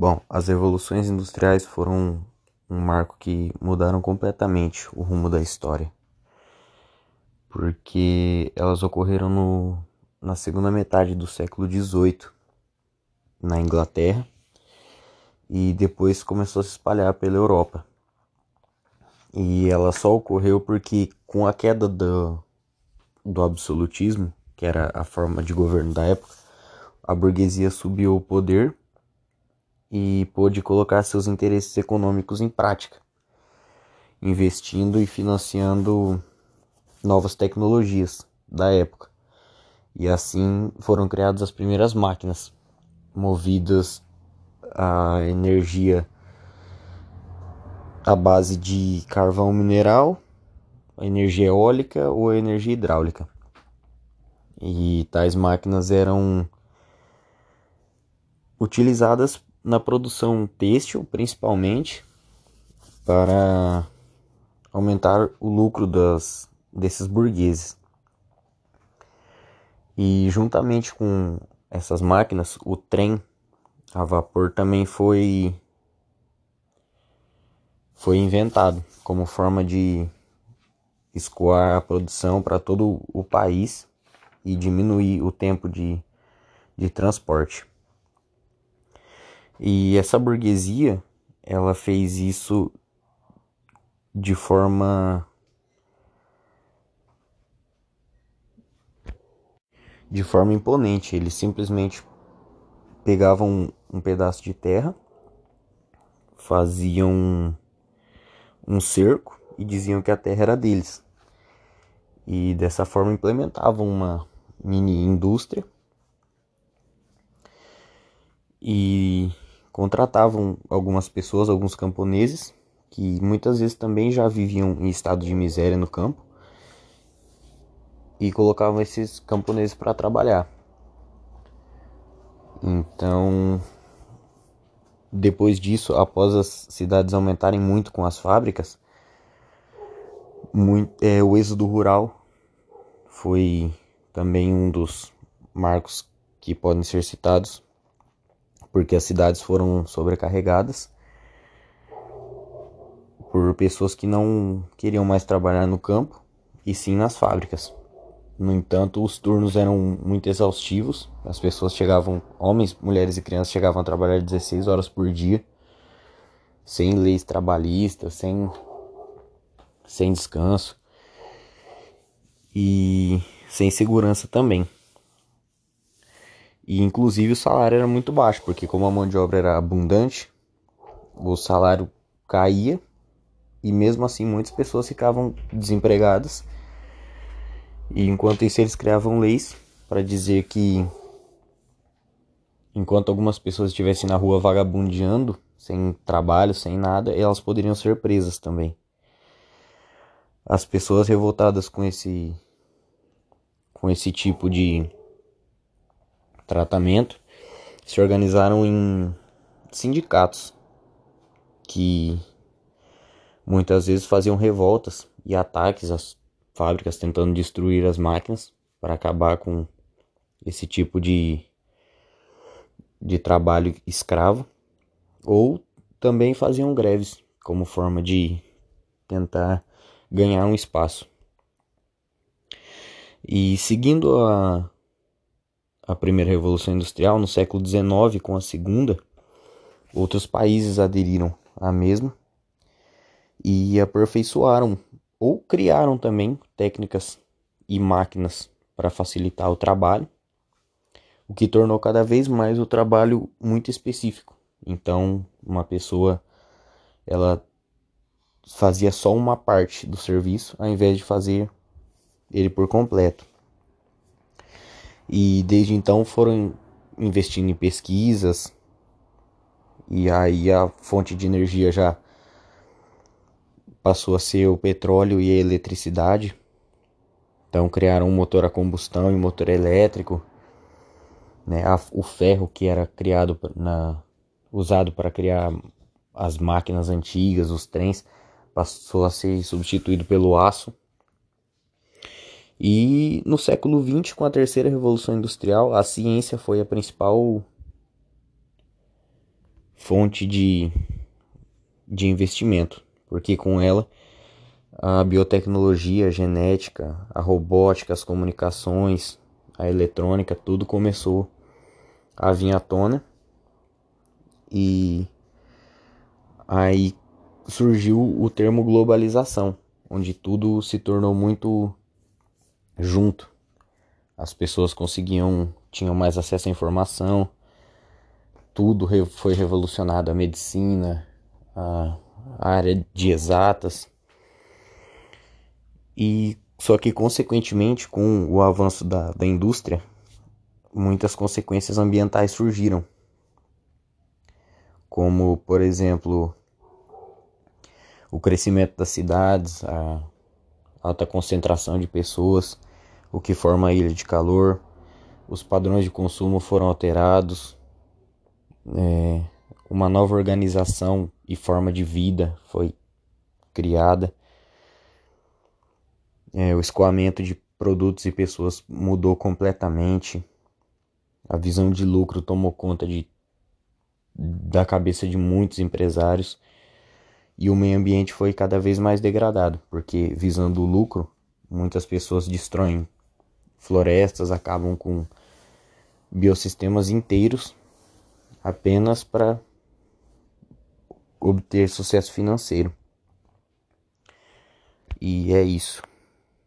Bom, as revoluções industriais foram um marco que mudaram completamente o rumo da história. Porque elas ocorreram no, na segunda metade do século XVIII, na Inglaterra, e depois começou a se espalhar pela Europa. E ela só ocorreu porque, com a queda do, do absolutismo, que era a forma de governo da época, a burguesia subiu ao poder e pôde colocar seus interesses econômicos em prática, investindo e financiando novas tecnologias da época. E assim foram criadas as primeiras máquinas movidas a energia à base de carvão mineral, energia eólica ou energia hidráulica. E tais máquinas eram utilizadas na produção têxtil, principalmente, para aumentar o lucro das, desses burgueses. E juntamente com essas máquinas, o trem a vapor também foi foi inventado como forma de escoar a produção para todo o país e diminuir o tempo de, de transporte. E essa burguesia, ela fez isso de forma de forma imponente. Eles simplesmente pegavam um, pedaço de terra, faziam um cerco e diziam que a terra era deles. E dessa forma implementavam uma mini indústria e contratavam algumas pessoas, alguns camponeses, que muitas vezes também já viviam em estado de miséria no campo, e colocavam esses camponeses para trabalhar. Então, depois disso, após as cidades aumentarem muito com as fábricas, muito, é, o êxodo rural foi também um dos marcos que podem ser citados porque as cidades foram sobrecarregadas por pessoas que não queriam mais trabalhar no campo e sim nas fábricas. No entanto, os turnos eram muito exaustivos. As pessoas chegavam, homens, mulheres e crianças chegavam a trabalhar 16 horas por dia, sem leis trabalhistas, sem sem descanso e sem segurança também. E inclusive o salário era muito baixo, porque como a mão de obra era abundante, o salário caía e mesmo assim muitas pessoas ficavam desempregadas. E enquanto isso eles criavam leis para dizer que enquanto algumas pessoas estivessem na rua vagabundeando, sem trabalho, sem nada, elas poderiam ser presas também. As pessoas revoltadas com esse com esse tipo de tratamento se organizaram em sindicatos que muitas vezes faziam revoltas e ataques às fábricas tentando destruir as máquinas para acabar com esse tipo de de trabalho escravo ou também faziam greves como forma de tentar ganhar um espaço. E seguindo a a primeira revolução industrial, no século XIX, com a segunda, outros países aderiram à mesma e aperfeiçoaram ou criaram também técnicas e máquinas para facilitar o trabalho, o que tornou cada vez mais o trabalho muito específico. Então, uma pessoa ela fazia só uma parte do serviço ao invés de fazer ele por completo. E desde então foram investindo em pesquisas. E aí a fonte de energia já passou a ser o petróleo e a eletricidade. Então criaram um motor a combustão e um motor elétrico. Né? o ferro que era criado na, usado para criar as máquinas antigas, os trens, passou a ser substituído pelo aço. E no século XX, com a terceira revolução industrial, a ciência foi a principal fonte de, de investimento, porque com ela a biotecnologia, a genética, a robótica, as comunicações, a eletrônica, tudo começou a vir à tona. E aí surgiu o termo globalização, onde tudo se tornou muito junto. As pessoas conseguiam, tinham mais acesso à informação, tudo foi revolucionado, a medicina, a área de exatas. E só que consequentemente com o avanço da, da indústria, muitas consequências ambientais surgiram. Como, por exemplo, o crescimento das cidades, a alta concentração de pessoas, o que forma a ilha de calor, os padrões de consumo foram alterados, é, uma nova organização e forma de vida foi criada, é, o escoamento de produtos e pessoas mudou completamente, a visão de lucro tomou conta de, da cabeça de muitos empresários e o meio ambiente foi cada vez mais degradado, porque visando o lucro, muitas pessoas destroem florestas, acabam com biossistemas inteiros apenas para obter sucesso financeiro. E é isso.